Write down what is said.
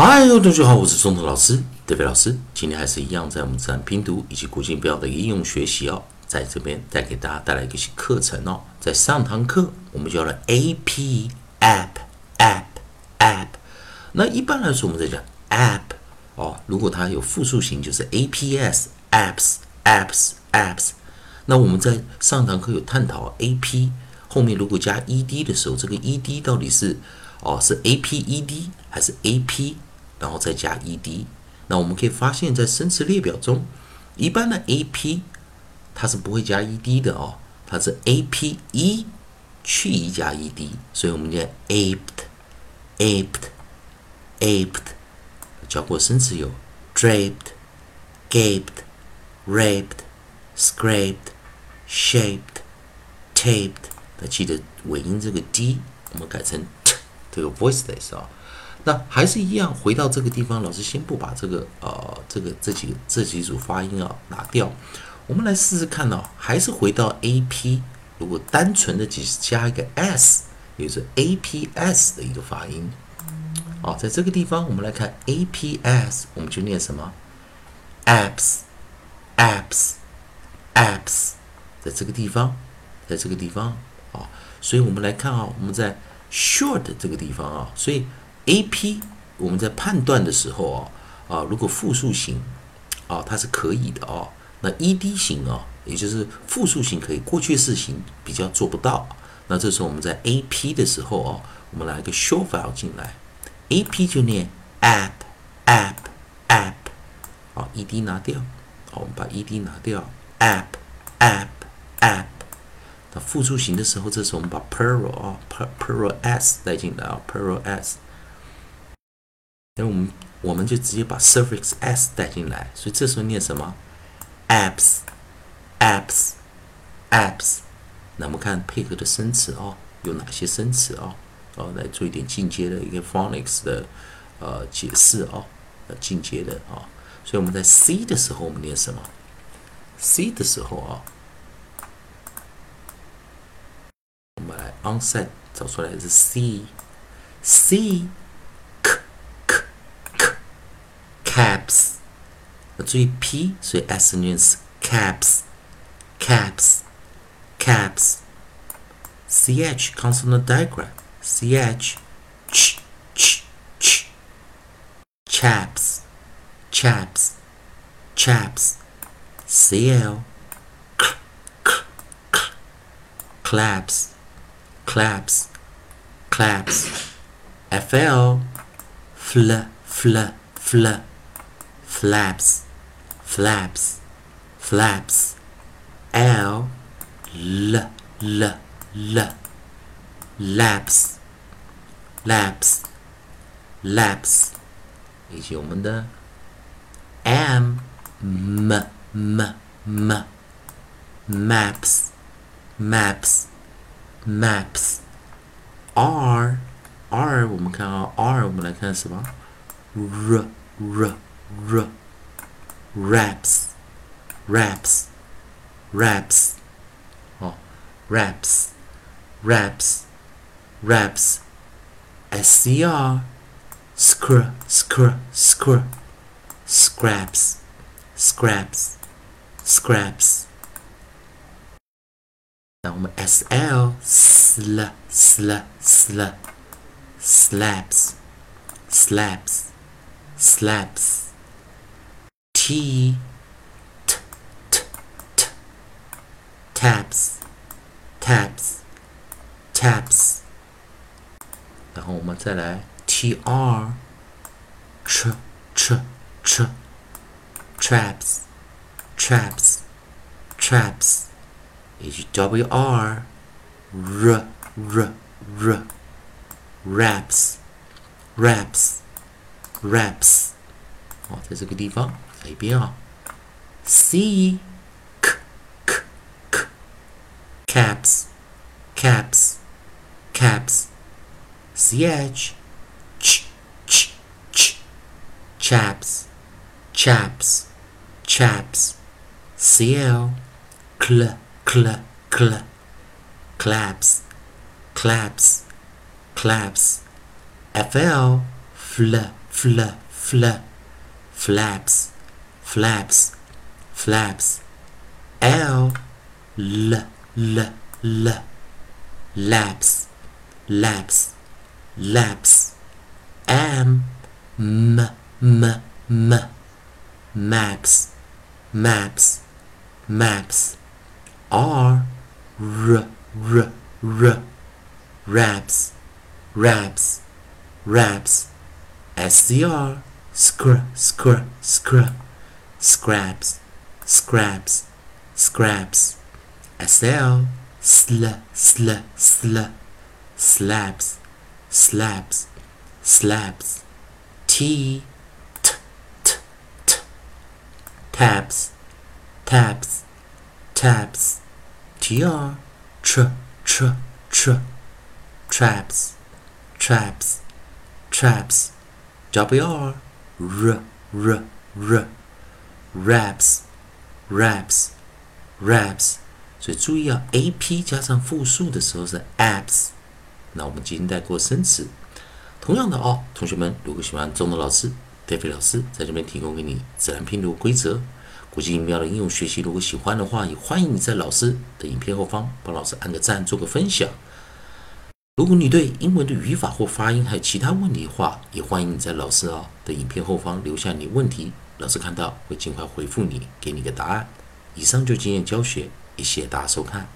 嗨，同学好，我是中头老师，德飞老师。今天还是一样，在我们自然拼读以及国际标的应用学习哦，在这边带给大家带来一个课程哦。在上堂课我们教了 A P App App App，那一般来说我们在讲 App 哦，如果它有复数形就是 A P S Apps Apps Apps。那我们在上堂课有探讨 A P 后面如果加 E D 的时候，这个 E D 到底是哦是 A P E D 还是 A P？然后再加 ed，那我们可以发现，在生词列表中，一般的 ap 它是不会加 ed 的哦，它是 a p e 去 E 加 ed，所以我们念 aped，aped，aped。教过生词有 draped，gaped，raped，scraped，shaped，taped。那记得尾音这个 d，我们改成 t 这个 voiceless 啊。那还是一样，回到这个地方，老师先不把这个呃这个这几这几组发音啊拿掉，我们来试试看哦，还是回到 A P，如果单纯的只是加一个 S，也就是 A P S 的一个发音。好，在这个地方我们来看 A P S，我们就念什么？Apps，Apps，Apps，在这个地方，在这个地方啊，所以我们来看啊，我们在 short 这个地方啊，所以。A P，我们在判断的时候啊啊，如果复数型啊，它是可以的哦。那 E D 型啊，也就是复数型可以，过去式型比较做不到。那这时候我们在 A P 的时候啊，我们来个 short file 进来，A P 就念 app app app，好，E D 拿掉，好，我们把 E D 拿掉，app app app。那复数型的时候，这时候我们把 plural 啊，plural s 带进来啊，plural s。那我们我们就直接把 suffix s 带进来，所以这时候念什么？apps，apps，apps。那我们看配合的生词哦，有哪些生词哦？哦，来做一点进阶的一个 phonics 的呃解释哦，呃进阶的啊。所以我们在 C 的时候，我们念什么？C 的时候啊，我们来 onset 找出来是 C，C。caps，注意 p，所以 s 的念是 caps，caps，caps。ch consonant digraph ch ch ch ch chaps chaps chaps cl k k k claps claps claps fl fl fl fl flaps, flaps, flaps. L, l, l, l. Laps, laps, laps. 以及我们的 m, m, m, m. Maps, maps, maps. R, R 我们看啊，R 我们来看什么？r, r r raps raps raps oh raps raps raps scr scr scr scr scraps scraps scraps 那我们 sl sl sl sl slaps slaps slaps T T T T taps taps taps，然后我们再来 T R ch ch ch traps traps traps，以及 W R r r r raps raps raps，好，在这个地方。 一遍啊，c k k k caps caps caps ch ch ch ch chaps chaps chaps cl cl cl cl claps claps claps fl fl fl fl flaps flaps flaps. L l l l. Laps laps laps. M m m m. Maps maps maps. R r r r. Raps raps raps. Scr scr scr scr scraps scraps scraps. Sl sl sl sl. Slaps slaps slaps. T t t t. Taps taps taps. Tr tr tr tr. Traps traps traps. Wr r r r raps raps raps 所以注意啊，a p 加上复数的时候是 apps。那我们今天带过生词。同样的哦，同学们，如果喜欢中的老师、戴飞老师在这边提供给你自然拼读规则、国际音标的应用学习，如果喜欢的话，也欢迎你在老师的影片后方帮老师按个赞，做个分享。如果你对英文的语法或发音还有其他问题的话，也欢迎你在老师啊的影片后方留下你问题，老师看到会尽快回复你，给你个答案。以上就经验教学，谢谢大家收看。